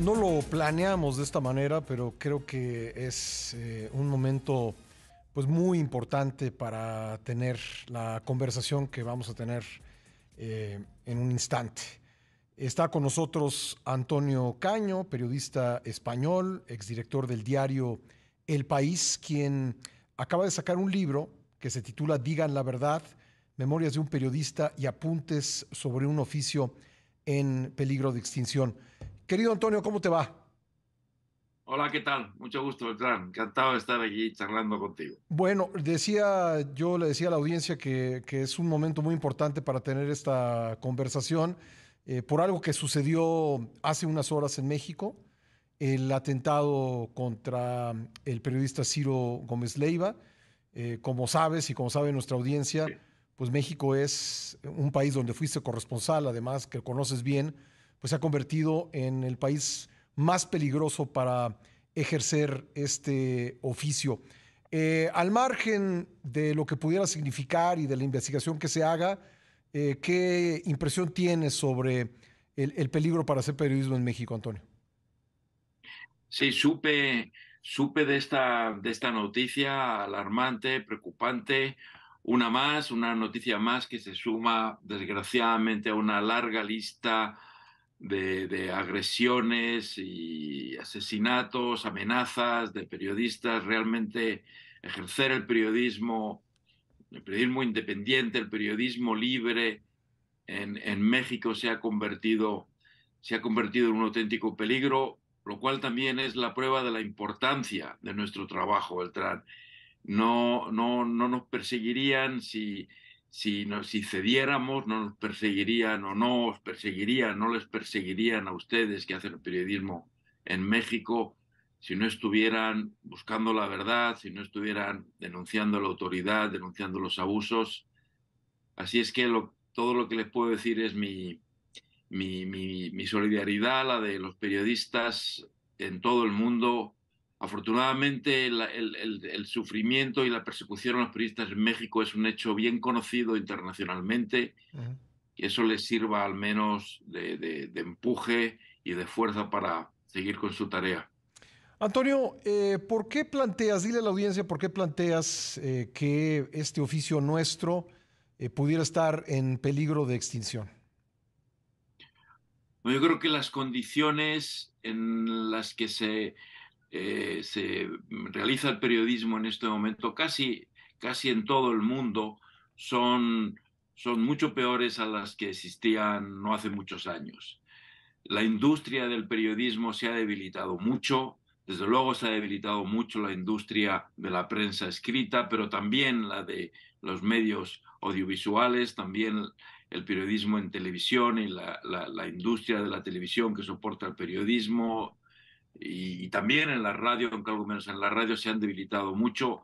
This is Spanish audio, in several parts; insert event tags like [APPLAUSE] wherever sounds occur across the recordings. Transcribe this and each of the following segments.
no lo planeamos de esta manera, pero creo que es eh, un momento pues muy importante para tener la conversación que vamos a tener eh, en un instante. Está con nosotros Antonio Caño, periodista español, exdirector del diario El País, quien acaba de sacar un libro que se titula Digan la verdad, Memorias de un periodista y apuntes sobre un oficio en peligro de extinción. Querido Antonio, ¿cómo te va? Hola, ¿qué tal? Mucho gusto, Beltrán. Encantado de estar aquí charlando contigo. Bueno, decía, yo le decía a la audiencia que, es un momento muy importante para tener esta conversación eh, por algo que sucedió hace unas horas en México, el atentado contra el periodista Ciro Gómez Leiva. Eh, como sabes y como sabe nuestra audiencia, pues México es un país donde fuiste corresponsal, además que conoces bien pues se ha convertido en el país más peligroso para ejercer este oficio. Eh, al margen de lo que pudiera significar y de la investigación que se haga, eh, ¿qué impresión tienes sobre el, peligro para hacer periodismo en México, Antonio? Sí, supe, supe de, esta, de esta noticia alarmante, preocupante, una más, una noticia más que se suma desgraciadamente a una larga lista de, agresiones y asesinatos, amenazas de periodistas, realmente ejercer el periodismo, el periodismo independiente, el periodismo libre en, en México se ha convertido se ha convertido en un auténtico peligro, lo cual también es la prueba de la importancia de nuestro trabajo, Beltrán. No, no, no nos perseguirían si, si, si cediéramos, no nos perseguirían o no perseguirían, no les perseguirían a ustedes que hacen periodismo en México si no estuvieran buscando la verdad, si no estuvieran denunciando la autoridad, denunciando los abusos. Así es que todo lo que les puedo decir es mi, mi, mi solidaridad, la de los periodistas en todo el mundo, Afortunadamente, el, sufrimiento y la persecución a los periodistas en México es un hecho bien conocido internacionalmente, y eso les sirva al menos de, empuje y de fuerza para seguir con su tarea. Antonio, eh, ¿por qué planteas, dile a la audiencia, por qué planteas eh, que este oficio nuestro eh, pudiera estar en peligro de extinción? yo creo que las condiciones en las que se eh, se realiza el periodismo en este momento casi, casi en todo el mundo son, son mucho peores a las que existían no hace muchos años. La industria del periodismo se ha debilitado mucho, desde luego se ha debilitado mucho la industria de la prensa escrita, pero también la de los medios audiovisuales, también el periodismo en televisión y la, la industria de la televisión que soporta el periodismo, y, también en la radio, aunque algo menos en la radio, se han debilitado mucho.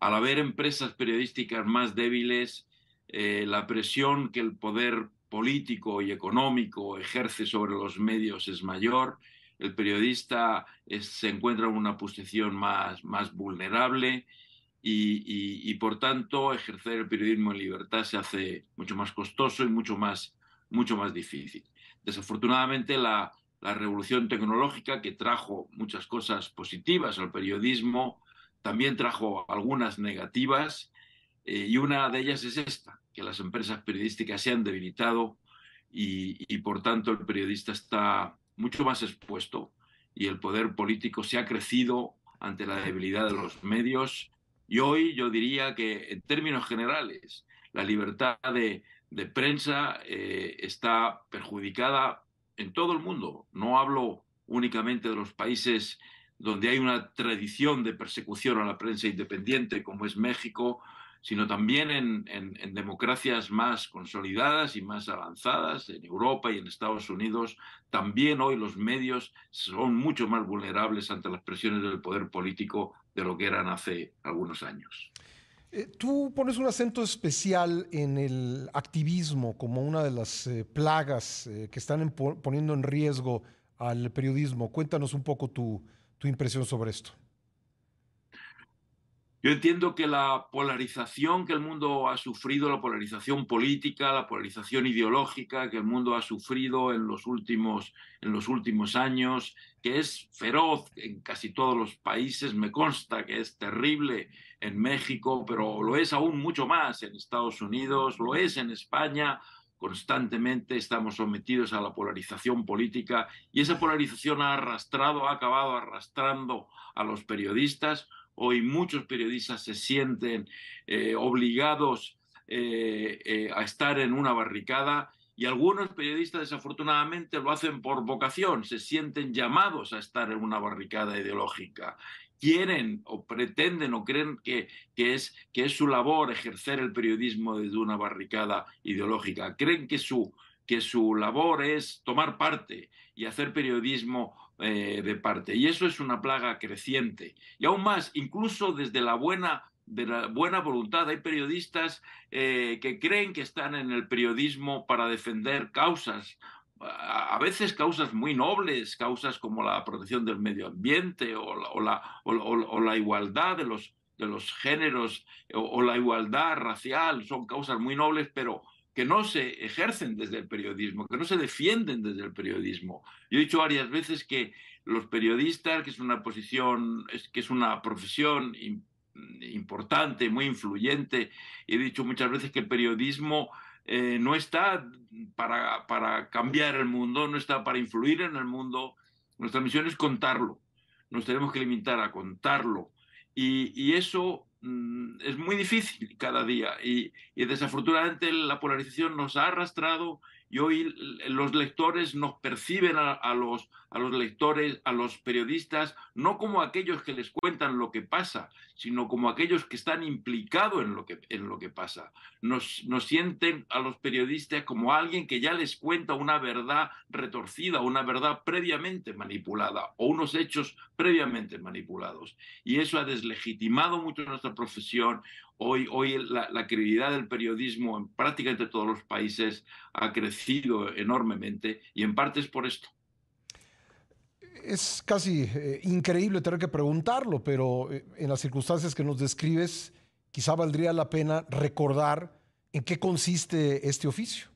Al haber empresas periodísticas más débiles, eh, la presión que el poder político y económico ejerce sobre los medios es mayor, el periodista se encuentra en una posición más, más vulnerable y, y, por tanto ejercer el periodismo en libertad se hace mucho más costoso y mucho más, mucho más difícil. Desafortunadamente la, la revolución tecnológica que trajo muchas cosas positivas al periodismo, también trajo algunas negativas, eh, y una de ellas es esta, que las empresas periodísticas se han debilitado y, por tanto el periodista está mucho más expuesto y el poder político se ha crecido ante la debilidad de los medios. Y hoy yo diría que en términos generales la libertad de, prensa eh, está perjudicada en todo el mundo. No hablo únicamente de los países donde hay una tradición de persecución a la prensa independiente, como es México, sino también en, democracias más consolidadas y más avanzadas, en Europa y en Estados Unidos. También hoy los medios son mucho más vulnerables ante las presiones del poder político de lo que eran hace algunos años. Eh, tú pones un acento especial en el activismo como una de las eh, plagas eh, que están poniendo en riesgo al periodismo. Cuéntanos un poco tu, impresión sobre esto. Yo entiendo que la polarización que el mundo ha sufrido, la polarización política, la polarización ideológica que el mundo ha sufrido en los últimos, en los últimos años, que es feroz en casi todos los países, me consta que es terrible en México, pero lo es aún mucho más en Estados Unidos, lo es en España, constantemente estamos sometidos a la polarización política y esa polarización ha arrastrado, ha acabado arrastrando a los periodistas Hoy muchos periodistas se sienten eh, obligados eh, eh, a estar en una barricada y algunos periodistas desafortunadamente lo hacen por vocación, se sienten llamados a estar en una barricada ideológica. Quieren o pretenden o creen que, que, es, que es su labor ejercer el periodismo desde una barricada ideológica. Creen que su, que su labor es tomar parte y hacer periodismo eh, de parte. Y eso es una plaga creciente. Y aún más, incluso desde la buena, de la buena voluntad, hay periodistas eh, que creen que están en el periodismo para defender causas, a veces causas muy nobles, causas como la protección del medio ambiente o la, o la, igualdad de los, de los géneros o la igualdad racial, son causas muy nobles, pero que no se ejercen desde el periodismo, que no se defienden desde el periodismo. Yo he dicho varias veces que los periodistas, que es una posición, que es una profesión importante, muy influyente, he dicho muchas veces que el periodismo eh, no está para, para cambiar el mundo, no está para influir en el mundo. Nuestra misión es contarlo. Nos tenemos que limitar a contarlo. Y, y eso Mm, es muy difícil cada día y, desafortunadamente la polarización nos ha arrastrado y hoy los lectores nos perciben a, los, a los lectores, a los periodistas, no como aquellos que les cuentan lo que pasa, sino como aquellos que están implicados en lo que, en lo que pasa. Nos, nos sienten a los periodistas como alguien que ya les cuenta una verdad retorcida, una verdad previamente manipulada o unos hechos previamente manipulados. Y eso ha deslegitimado mucho nuestra profesión, Hoy, hoy la, credibilidad del periodismo en prácticamente todos los países ha crecido enormemente y en parte es por esto. Es casi eh, increíble tener que preguntarlo, pero eh, en las circunstancias que nos describes, quizá valdría la pena recordar en qué consiste este oficio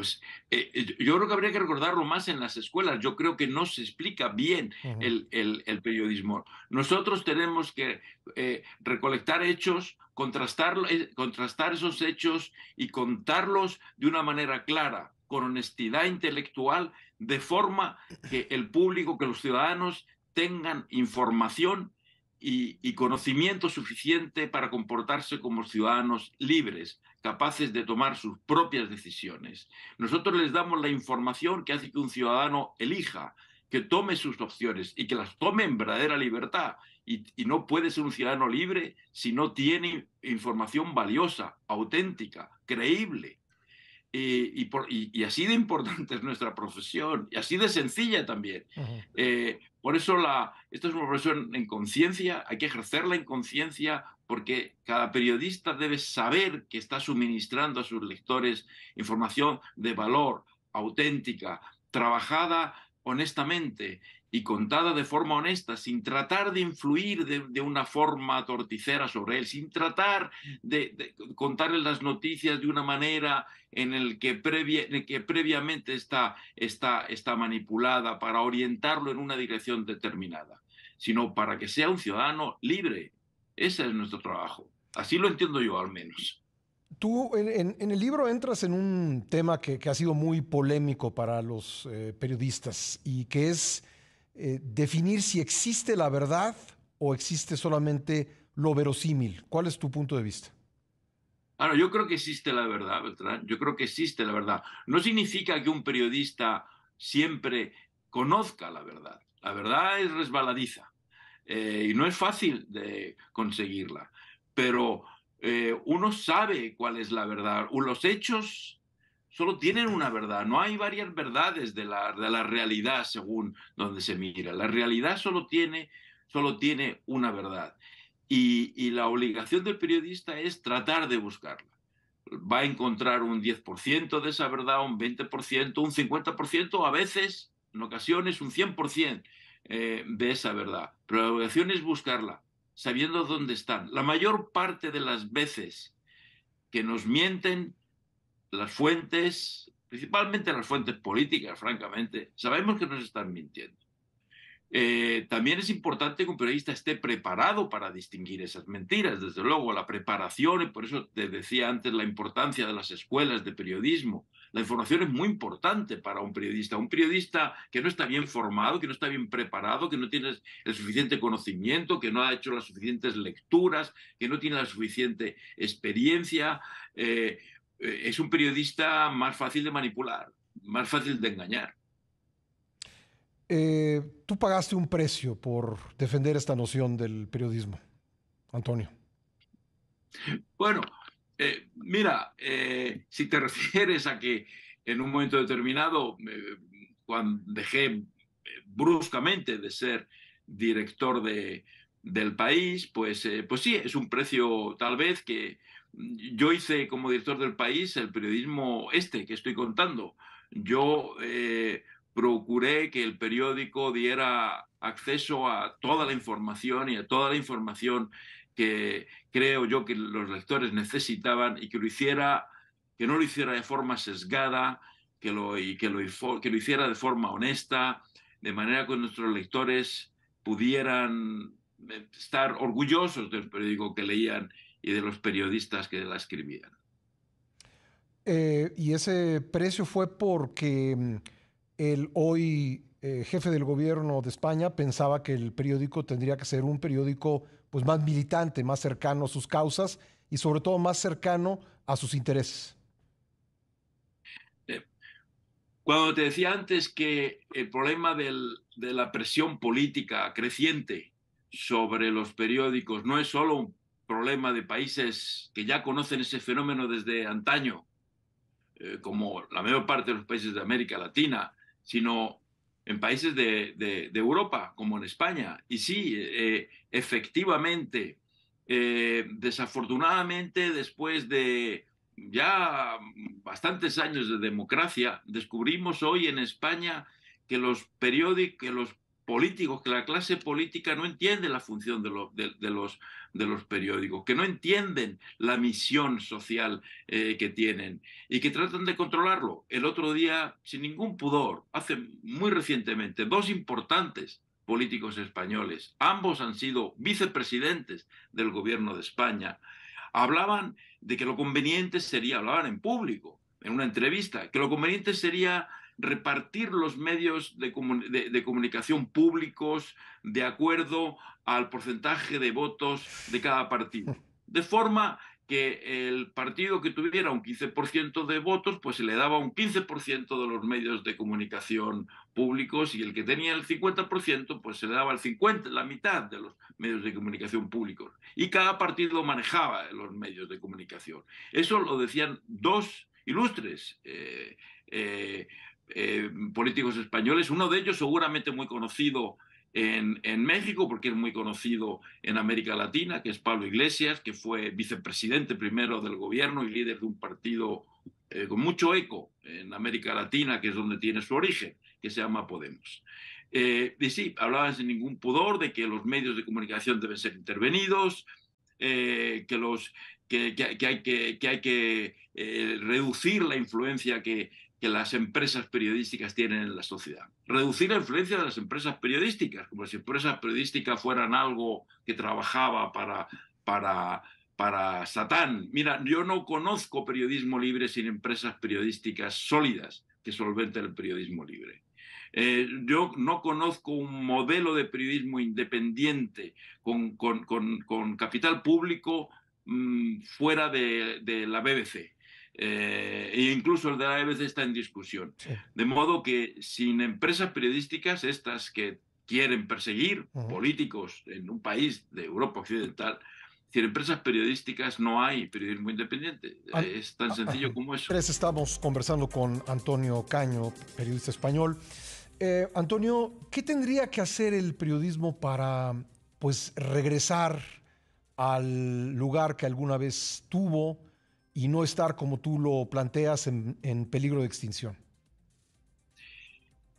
pues eh, eh, yo creo que habría que recordarlo más en las escuelas. Yo creo que no se explica bien el, el, periodismo. Nosotros tenemos que eh, recolectar hechos, contrastar, contrastar esos hechos y contarlos de una manera clara, con honestidad intelectual, de forma que el público, que los ciudadanos tengan información y, conocimiento suficiente para comportarse como ciudadanos libres, capaces de tomar sus propias decisiones. Nosotros les damos la información que hace que un ciudadano elija, que tome sus opciones y que las tome en verdadera libertad. Y, no puede ser un ciudadano libre si no tiene información valiosa, auténtica, creíble. Y, y, así de importante [LAUGHS] es nuestra profesión y así de sencilla también. Por eso la, esta es una profesión en conciencia, hay que ejercerla en conciencia porque cada periodista debe saber que está suministrando a sus lectores información de valor, auténtica, trabajada honestamente y contada de forma honesta, sin tratar de influir de, una forma torticera sobre él, sin tratar de, contarle las noticias de una manera en el que, que previamente está, está, está manipulada para orientarlo en una dirección determinada, sino para que sea un ciudadano libre. Ese es nuestro trabajo. Así lo entiendo yo al menos. Tú en, el libro entras en un tema que, ha sido muy polémico para los eh, periodistas y que es eh, definir si existe la verdad o existe solamente lo verosímil. ¿Cuál es tu punto de vista? Bueno, yo creo que existe la verdad. Yo creo que existe la verdad. No significa que un periodista siempre conozca la verdad. La verdad es resbaladiza eh, y no es fácil de conseguirla. Pero eh, uno sabe cuál es la verdad. Los hechos solo tienen una verdad, no hay varias verdades de la, de la realidad según donde se mira. La realidad solo tiene, solo tiene una verdad. Y, y la obligación del periodista es tratar de buscarla. Va a encontrar un 10% de esa verdad, un 20%, un 50%, a veces, en ocasiones, un 100% eh, de esa verdad. Pero la obligación es buscarla sabiendo dónde están. La mayor parte de las veces que nos mienten las fuentes, principalmente las fuentes políticas, francamente, sabemos que nos están mintiendo. Eh, también es importante que un periodista esté preparado para distinguir esas mentiras. Desde luego, la preparación, y por eso te decía antes la importancia de las escuelas de periodismo. La información es muy importante para un periodista. Un periodista que no está bien formado, que no está bien preparado, que no tiene el suficiente conocimiento, que no ha hecho las suficientes lecturas, que no tiene la suficiente experiencia, eh, es un periodista más fácil de manipular, más fácil de engañar. Eh, tú pagaste un precio por defender esta noción del periodismo, Antonio. Bueno, eh, mira, eh, si te [LAUGHS] refieres a que en un momento determinado, cuando dejé bruscamente de ser director de, del país, pues, pues sí, es un precio tal vez que yo hice como director del país el periodismo este que estoy contando. Yo procuré que el periódico diera acceso a toda la información y a toda la información que creo yo que los lectores necesitaban y que lo hiciera, que no lo hiciera de forma sesgada, que lo, que lo, que lo hiciera de forma honesta, de manera que nuestros lectores pudieran eh, estar orgullosos del periódico que leían y de los periodistas que la escribían. Eh, y ese precio fue porque mm, el hoy eh, jefe del gobierno de España pensaba que el periódico tendría que ser un periódico pues, más militante, más cercano a sus causas y sobre todo más cercano a sus intereses. Eh, cuando te decía antes que el problema de la presión política creciente sobre los periódicos no es solo un problema de países que ya conocen ese fenómeno desde antaño, eh, como la mayor parte de los países de América Latina, sino en países de, Europa, como en España. Y sí, eh, efectivamente, eh, desafortunadamente, después de ya bastantes años de democracia, descubrimos hoy en España que los periódicos, que los políticos, que la clase política no entiende la función de, de, los, de los periódicos, que no entienden la misión social eh, que tienen y que tratan de controlarlo. El otro día, sin ningún pudor, hace muy recientemente, dos importantes políticos españoles, ambos han sido vicepresidentes del gobierno de España, hablaban de que lo conveniente sería, hablaban en público, en una entrevista, que lo conveniente sería repartir los medios de, comunicación públicos de acuerdo al porcentaje de votos de cada partido. De forma que el partido que tuviera un 15% de votos, pues se le daba un 15% de los medios de comunicación públicos y el que tenía el 50%, pues se le daba el 50, la mitad de los medios de comunicación públicos. Y cada partido manejaba los medios de comunicación. Eso lo decían dos ilustres eh, eh, eh, políticos españoles, uno de ellos seguramente muy conocido en, México, porque es muy conocido en América Latina, que es Pablo Iglesias, que fue vicepresidente primero del gobierno y líder de un partido eh, con mucho eco en América Latina, que es donde tiene su origen, que se llama Podemos. Eh, y sí, hablaban sin ningún pudor de que los medios de comunicación deben ser intervenidos, que, los, que, hay que, que, hay que reducir la influencia que, que las empresas periodísticas tienen en la sociedad. Reducir la influencia de las empresas periodísticas, como si empresas periodísticas fueran algo que trabajaba para, para, para Satán. Mira, yo no conozco periodismo libre sin empresas periodísticas sólidas que solventen el periodismo libre. Eh, yo no conozco un modelo de periodismo independiente con, con, con, capital público mm, fuera de, de la BBC. Eh, e incluso el de la EBC está en discusión. De modo que sin empresas periodísticas, estas que quieren perseguir políticos en un país de Europa Occidental, sin empresas periodísticas no hay periodismo independiente. es tan sencillo como eso. Estamos conversando con Antonio Caño, periodista español. Eh, Antonio, ¿qué tendría que hacer el periodismo para pues regresar al lugar que alguna vez tuvo? Y no estar, como tú lo planteas, en, peligro de extinción?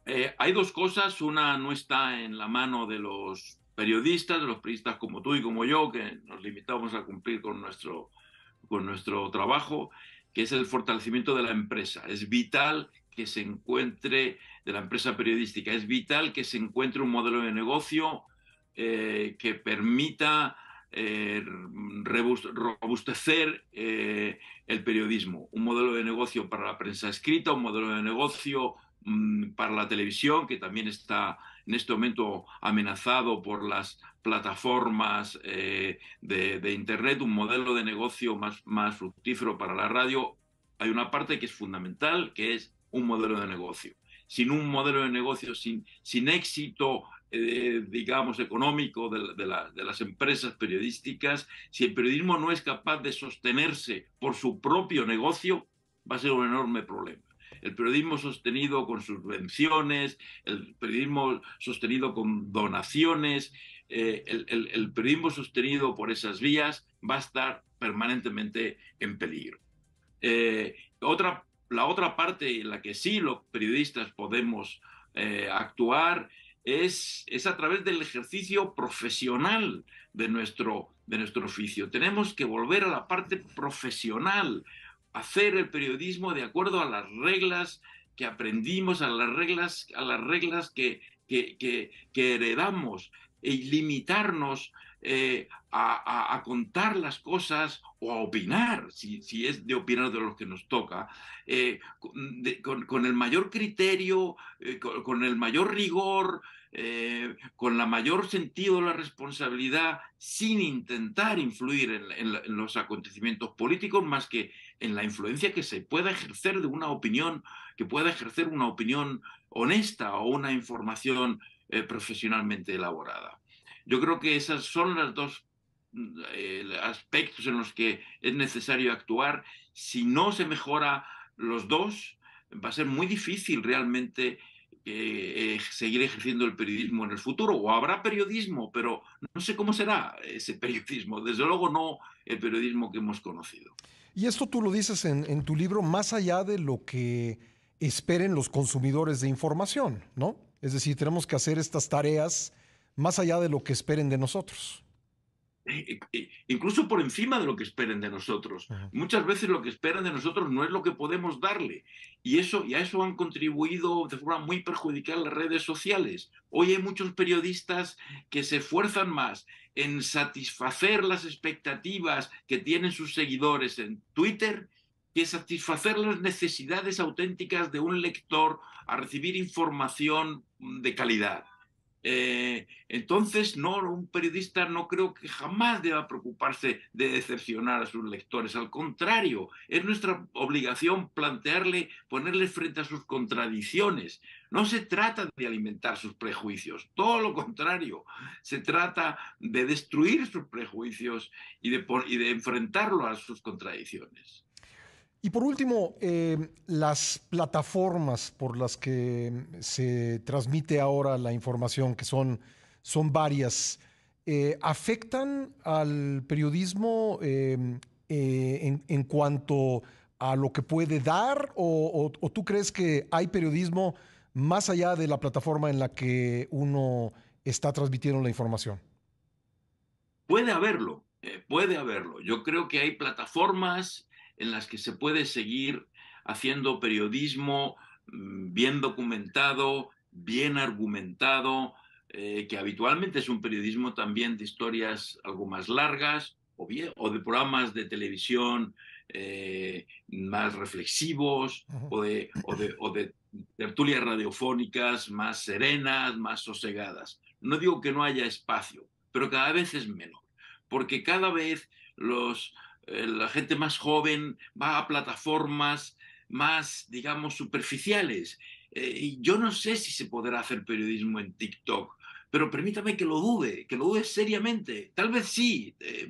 Eh, hay dos cosas. Una no está en la mano de los periodistas, de los periodistas como tú y como yo, que nos limitamos a cumplir con nuestro, con nuestro trabajo, que es el fortalecimiento de la empresa. Es vital que se encuentre, de la empresa periodística, es vital que se encuentre un modelo de negocio eh, que permita eh, robustecer eh, el periodismo, un modelo de negocio para la prensa escrita, un modelo de negocio mm, para la televisión, que también está en este momento amenazado por las plataformas eh, de, Internet, un modelo de negocio más, fructífero para la radio. Hay una parte que es fundamental, que es un modelo de negocio. Sin un modelo de negocio, sin éxito eh, digamos, económico de, las empresas periodísticas, si el periodismo no es capaz de sostenerse por su propio negocio, va a ser un enorme problema. El periodismo sostenido con subvenciones, el periodismo sostenido con donaciones, eh, el, periodismo sostenido por esas vías va a estar permanentemente en peligro. Eh, otra, la otra parte en la que sí los periodistas podemos actuar es, es a través del ejercicio profesional de nuestro, de nuestro oficio. Tenemos que volver a la parte profesional, hacer el periodismo de acuerdo a las reglas que aprendimos, a las reglas, a las reglas que, que, que, heredamos, y limitarnos eh, a, contar las cosas o a opinar, si, es de opinar de lo que nos toca, eh, con, el mayor criterio, eh, con, el mayor rigor, con la mayor sentido de la responsabilidad, sin intentar influir en, los acontecimientos políticos, más que en la influencia que se pueda ejercer de una opinión, que pueda ejercer una opinión honesta o una información profesionalmente elaborada. Yo creo que esos son los dos eh, aspectos en los que es necesario actuar. Si no se mejora los dos, va a ser muy difícil realmente eh, seguir ejerciendo el periodismo en el futuro. O habrá periodismo, pero no sé cómo será ese periodismo. Desde luego no el periodismo que hemos conocido. Y esto tú lo dices en, en tu libro, más allá de lo que esperen los consumidores de información, ¿no? Es decir, tenemos que hacer estas tareas más allá de lo que esperen de nosotros. Eh, eh, incluso por encima de lo que esperen de nosotros. Muchas veces lo que esperan de nosotros no es lo que podemos darle. Y, eso, y a eso han contribuido de forma muy perjudicial las redes sociales. Hoy hay muchos periodistas que se esfuerzan más en satisfacer las expectativas que tienen sus seguidores en Twitter que satisfacer las necesidades auténticas de un lector a recibir información de calidad. Eh, entonces, no, un periodista no creo que jamás deba preocuparse de decepcionar a sus lectores. Al contrario, es nuestra obligación plantearle, ponerle frente a sus contradicciones. No se trata de alimentar sus prejuicios, todo lo contrario, se trata de destruir sus prejuicios y de, y de enfrentarlo a sus contradicciones. Y por último, eh, las plataformas por las que se transmite ahora la información, que son, son varias, eh, ¿afectan al periodismo em, eh, en, cuanto a lo que puede dar? O, tú crees que hay periodismo más allá de la plataforma en la que uno está transmitiendo la información? Puede haberlo, puede haberlo. Yo creo que hay plataformas en las que se puede seguir haciendo periodismo mm, bien documentado, bien argumentado, eh, que habitualmente es un periodismo también de historias algo más largas o, bien, o de programas de televisión eh, más reflexivos o de, o de tertulias radiofónicas más serenas, más sosegadas. No digo que no haya espacio, pero cada vez es menor, porque cada vez los, la gente más joven va a plataformas más, digamos, superficiales. Eh, yo no sé si se podrá hacer periodismo en TikTok, pero permítame que lo dude, que lo dude seriamente. Tal vez sí, eh,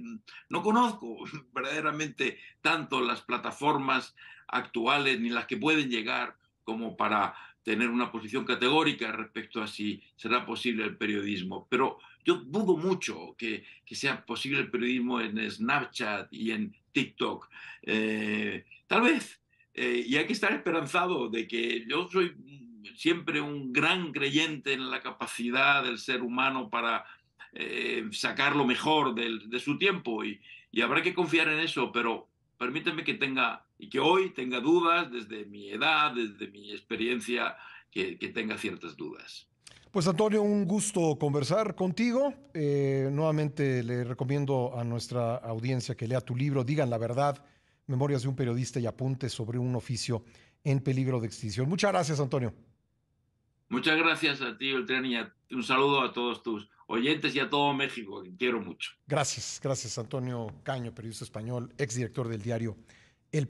no conozco [LAUGHS] verdaderamente tanto las plataformas actuales ni las que pueden llegar como para tener una posición categórica respecto a si será posible el periodismo. Pero yo dudo mucho que, sea posible el periodismo en Snapchat y en TikTok. Eh, tal vez, eh, y hay que estar esperanzado de que yo soy siempre un gran creyente en la capacidad del ser humano para eh, sacar lo mejor de, su tiempo y, y, habrá que confiar en eso, pero permíteme que tenga y que hoy tenga dudas desde mi edad, desde mi experiencia, que, que tenga ciertas dudas. Pues Antonio, un gusto conversar contigo. Eh, nuevamente le recomiendo a nuestra audiencia que lea tu libro, Digan la verdad, Memorias de un periodista y apuntes sobre un oficio en peligro de extinción. Muchas gracias, Antonio. Muchas gracias a ti, Beltrán, y un saludo a todos tus oyentes y a todo México, que quiero mucho. Gracias, gracias, Antonio Caño, periodista español, exdirector del diario